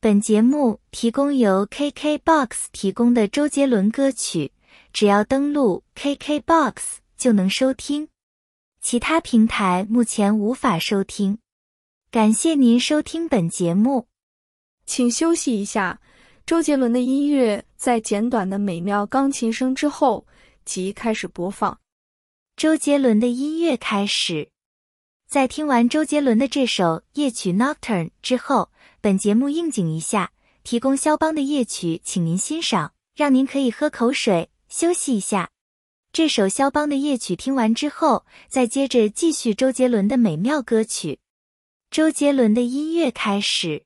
本节目提供由 KKBOX 提供的周杰伦歌曲，只要登录 KKBOX 就能收听，其他平台目前无法收听。感谢您收听本节目，请休息一下。周杰伦的音乐在简短的美妙钢琴声之后即开始播放。周杰伦的音乐开始。在听完周杰伦的这首夜曲 Nocturne 之后，本节目应景一下，提供肖邦的夜曲，请您欣赏，让您可以喝口水休息一下。这首肖邦的夜曲听完之后，再接着继续周杰伦的美妙歌曲。周杰伦的音乐开始。